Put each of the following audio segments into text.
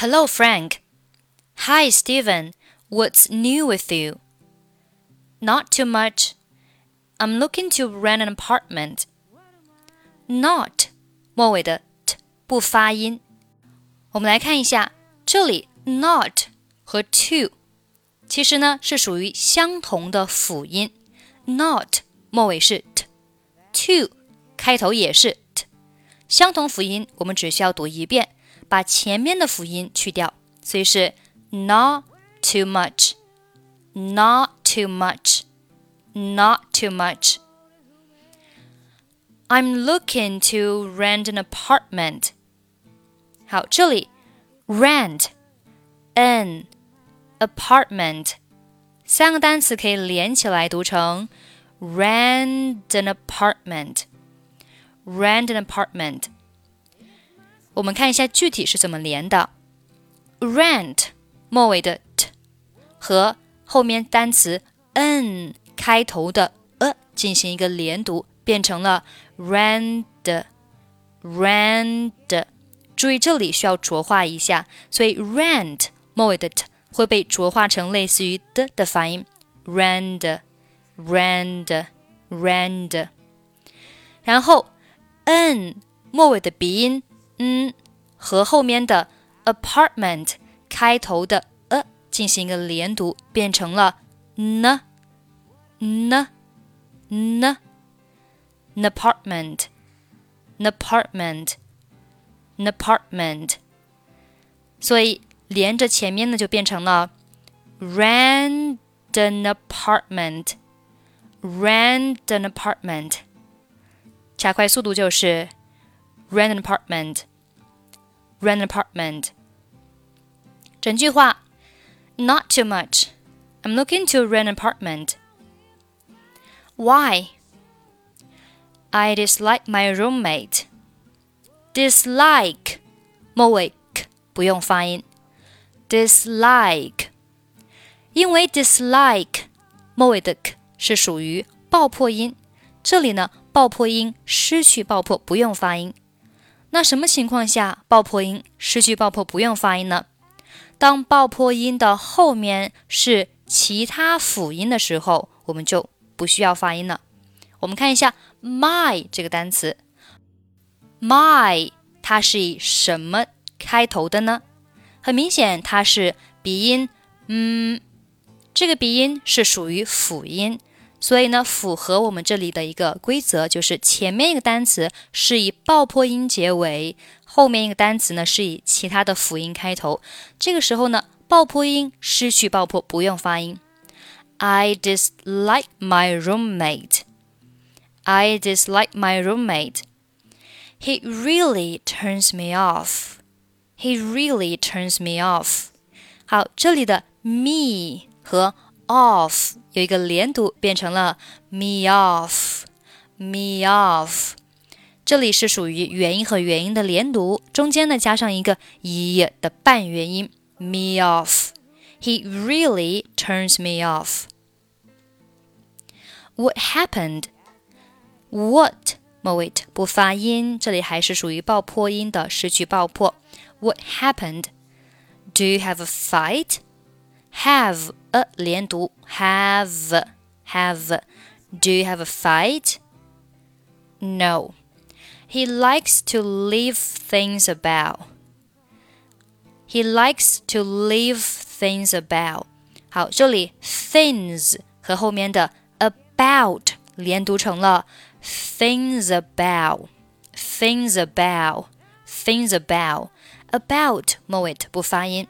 Hello, Frank. Hi, Steven. What's new with you? Not too much. I'm looking to rent an apartment. Not 末尾的 t 不发音。我们来看一下，这里 not 和 to 其实呢是属于相同的辅音。not 末尾是 t，to 开头也是 t，相同辅音，我们只需要读一遍， 把前面的辅音去掉，所以是 not too much，not too much，not too much。I'm looking to rent an apartment。好，这里 rent an apartment 三个单词可以连起来读成 rent an apartment。rent an apartment。 我们看一下具体是怎么连的。rent 末尾的 t 和后面单词 n 开头的 a 进行一个连读，变成了 rent rent。注意这里需要浊化一下，所以 rent 末尾的 t 会被浊化成类似于的的发音，rent rent rent。然后 n 末尾的鼻音，嗯，和后面的 apartment 开头的 a 进行一个连读，变成了 n n n n apartment n apartment n apartment。所以连着前面呢，就变成了 rent an apartment rent an apartment。加快速度就是 rent an apartment, rent an apartment。整句话 not too much. I'm looking to rent an apartment. Why? I dislike my roommate. Dislike 末尾 k 不用发音。Dislike，因为 dislike 末尾的 k 是属于爆破音，这里呢爆破音失去爆破，不用发音。 那什么情况下爆破音失去爆破不用发音呢？当爆破音的后面是其他辅音的时候，我们就不需要发音了。我们看一下 my 这个单词，my 它是以什么开头的呢？很明显，它是鼻音，嗯，这个鼻音是属于辅音。所以呢，符合我们这里的一个规则，就是前面一个单词是以爆破音结尾，后面一个单词呢是以其他的辅音开头。这个时候呢，爆破音失去爆破，不用发音。I dislike my roommate. I dislike my roommate. He really turns me off. He really turns me off. 好，这里的 me 和 off 有一个连读，变成了 me off，me off。这里是属于元音和元音的连读，中间呢加上一个 e 的半元音，me off。He really turns me off. What happened? What 末尾不发音，这里还是属于爆破音的，失去爆破。What happened? Do you have a fight? have a 连读，have have. Do you have a fight? No. He likes to leave things about. He likes to leave things about. 好，这里 things 和后面的 about 连读成了 things about, things about, things about, about 末尾不发音。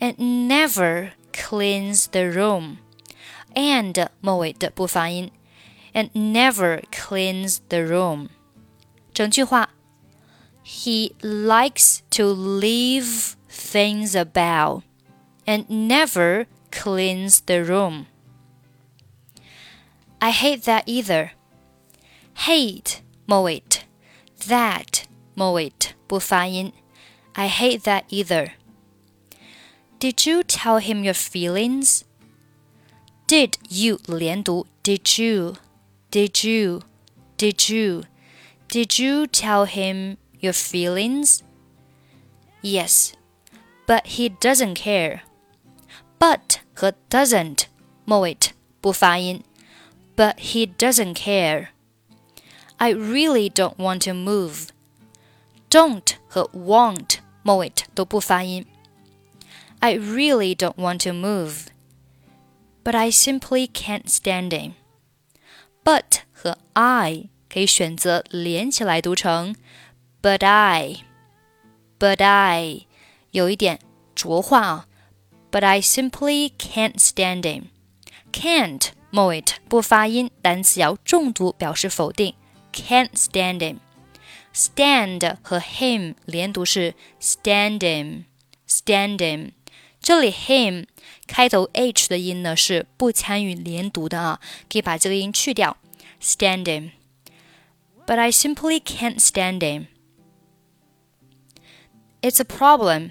and never cleans the room. and 末尾的不发音，and never cleans the room。整句话，He likes to leave things about and never cleans the room. I hate that either. Hate 末尾 that 末尾不发音。I hate that either. Did you tell him your feelings? Did you 连读 Did you? Did you? Did you? Did you tell him your feelings? Yes, But he doesn't care. But 和 doesn't 末尾不发音。But he doesn't care. I really don't want to move. Don't 和 won't 末尾都不发音。 I really don't want to move. But I simply can't stand him. But 和 I 可以选择连起来读成 But I. But I 有一点浊化啊。But I simply can't stand him. Can't 末尾不发音，单词要重读表示否定。Can't stand him. Stand 和 him 连读是 stand him, stand him。 这里 him 开头 h 的音呢是不参与连读的啊，可以把这个音去掉。Stand him. But I simply can't stand him. It's a problem.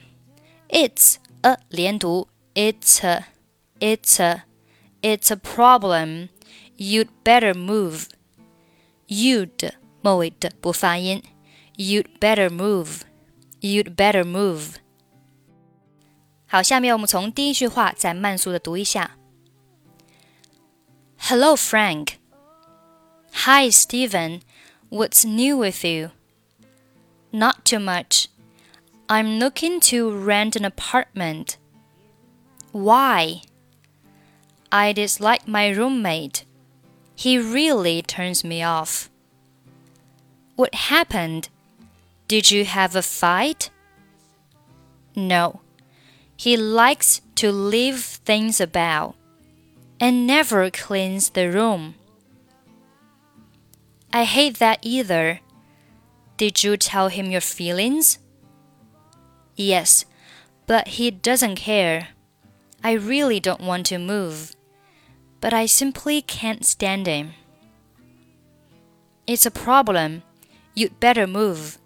It's a 连读，it's a, it's a, it's a problem. You'd better move. You'd 末尾的不发音，You'd better move. You'd better move. 好，下面我们从第一句话再慢速的读一下。Hello, Frank. Hi, Stephen. What's new with you? Not too much. I'm looking to rent an apartment. Why? I dislike my roommate. He really turns me off. What happened? Did you have a fight? No. He likes to leave things about and never cleans the room. I hate that either. Did you tell him your feelings? Yes, but he doesn't care. I really don't want to move, but I simply can't stand him. It's a problem. You'd better move.